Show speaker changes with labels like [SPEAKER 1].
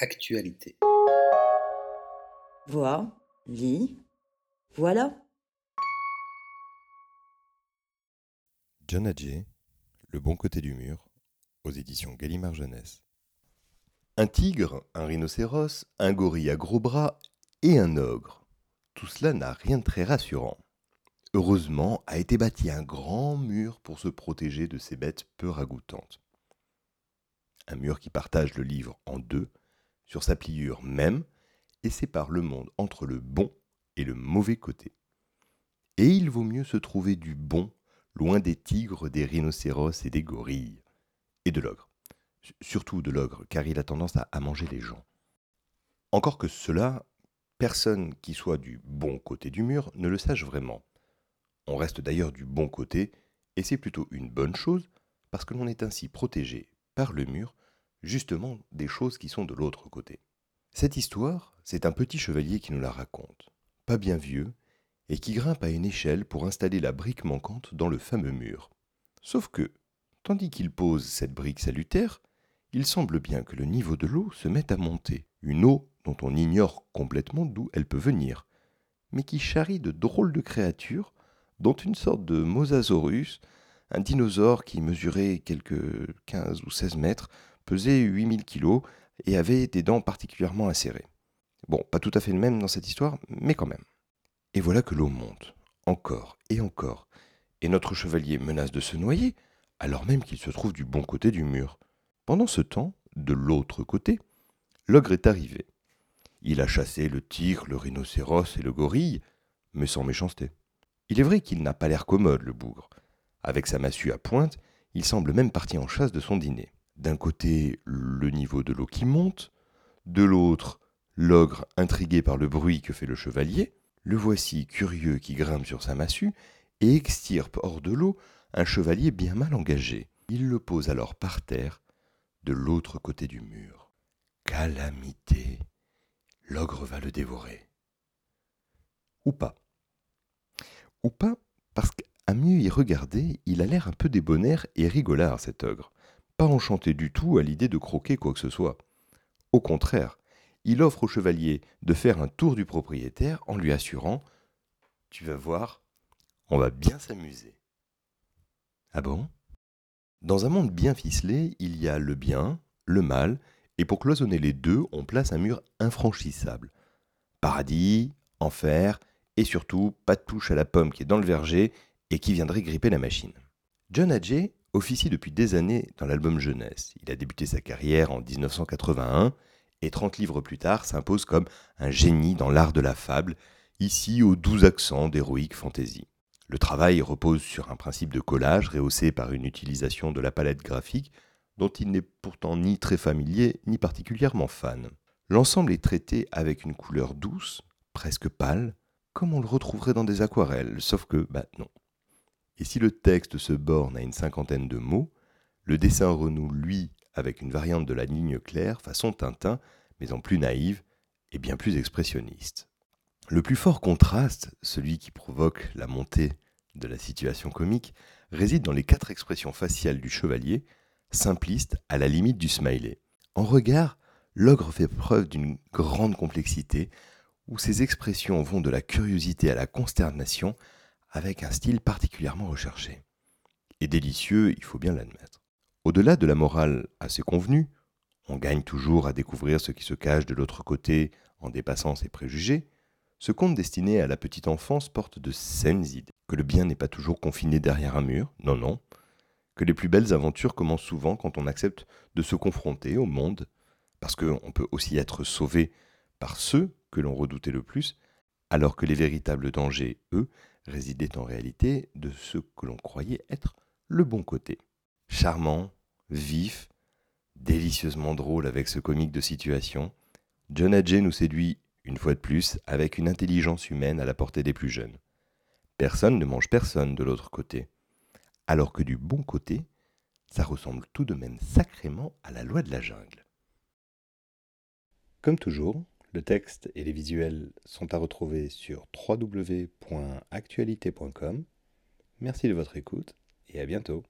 [SPEAKER 1] Actualité.
[SPEAKER 2] Vois, lis, voilà.
[SPEAKER 3] John Adjé, Le bon côté du mur, aux éditions Gallimard Jeunesse. Un tigre, un rhinocéros, un gorille à gros bras et un ogre. Tout cela n'a rien de très rassurant. Heureusement, a été bâti un grand mur pour se protéger de ces bêtes peu ragoûtantes. Un mur qui partage le livre en deux, sur sa pliure même, et sépare le monde entre le bon et le mauvais côté. Et il vaut mieux se trouver du bon, loin des tigres, des rhinocéros et des gorilles, et de l'ogre. Surtout de l'ogre, car il a tendance à, manger les gens. Encore que cela, personne qui soit du bon côté du mur ne le sache vraiment. On reste d'ailleurs du bon côté, et c'est plutôt une bonne chose, parce que l'on est ainsi protégé par le mur, justement des choses qui sont de l'autre côté. Cette histoire, c'est un petit chevalier qui nous la raconte, pas bien vieux, et qui grimpe à une échelle pour installer la brique manquante dans le fameux mur. Sauf que, tandis qu'il pose cette brique salutaire, il semble bien que le niveau de l'eau se mette à monter, une eau dont on ignore complètement d'où elle peut venir, mais qui charrie de drôles de créatures dont une sorte de mosasaurus, un dinosaure qui mesurait quelques 15 ou 16 mètres, pesait 8000 kilos et avait des dents particulièrement acérées. Bon, pas tout à fait le même dans cette histoire, mais quand même. Et voilà que l'eau monte, encore et encore, et notre chevalier menace de se noyer, alors même qu'il se trouve du bon côté du mur. Pendant ce temps, de l'autre côté, l'ogre est arrivé. Il a chassé le tigre, le rhinocéros et le gorille, mais sans méchanceté. Il est vrai qu'il n'a pas l'air commode, le bougre. Avec sa massue à pointe, il semble même parti en chasse de son dîner. D'un côté, le niveau de l'eau qui monte, de l'autre, l'ogre intrigué par le bruit que fait le chevalier, le voici curieux qui grimpe sur sa massue et extirpe hors de l'eau un chevalier bien mal engagé. Il le pose alors par terre, de l'autre côté du mur. Calamité L'ogre va le dévorer. Ou pas ou pas, parce qu'à mieux y regarder, il a l'air un peu débonnaire et rigolard, cet ogre. Pas enchanté du tout à l'idée de croquer quoi que ce soit. Au contraire, il offre au chevalier de faire un tour du propriétaire en lui assurant Tu vas voir, on va bien s'amuser. Ah bon? Dans un monde bien ficelé, il y a le bien, le mal, et pour cloisonner les deux, on place un mur infranchissable. Paradis, enfer, et surtout pas de touche à la pomme qui est dans le verger et qui viendrait gripper la machine. John Adjay officie depuis des années dans l'album jeunesse. Il a débuté sa carrière en 1981 et 30 livres plus tard s'impose comme un génie dans l'art de la fable, ici aux doux accents d'héroïque fantaisie. Le travail repose sur un principe de collage rehaussé par une utilisation de la palette graphique dont il n'est pourtant ni très familier ni particulièrement fan. L'ensemble est traité avec une couleur douce, presque pâle, comme on le retrouverait dans des aquarelles, sauf que, bah non. Et si le texte se borne à une cinquantaine de mots, le dessin renoue, lui, avec une variante de la ligne claire, façon Tintin, mais en plus naïve et bien plus expressionniste. Le plus fort contraste, celui qui provoque la montée de la situation comique, réside dans les quatre expressions faciales du chevalier, simpliste à la limite du smiley. En regard, l'ogre fait preuve d'une grande complexité, où ces expressions vont de la curiosité à la consternation avec un style particulièrement recherché. Et délicieux, il faut bien l'admettre. Au-delà de la morale assez convenue, on gagne toujours à découvrir ce qui se cache de l'autre côté en dépassant ses préjugés, ce conte destiné à la petite enfance porte de saines idées. Que le bien n'est pas toujours confiné derrière un mur, non, non. Que les plus belles aventures commencent souvent quand on accepte de se confronter au monde, parce qu'on peut aussi être sauvé par ceux que l'on redoutait le plus, alors que les véritables dangers, eux, résidaient en réalité de ce que l'on croyait être le bon côté. Charmant, vif, délicieusement drôle avec ce comique de situation, John Adjay nous séduit, une fois de plus, avec une intelligence humaine à la portée des plus jeunes. Personne ne mange personne de l'autre côté, alors que du bon côté, ça ressemble tout de même sacrément à la loi de la jungle. Comme toujours, le texte et les visuels sont à retrouver sur www.actualité.com. Merci de votre écoute et à bientôt.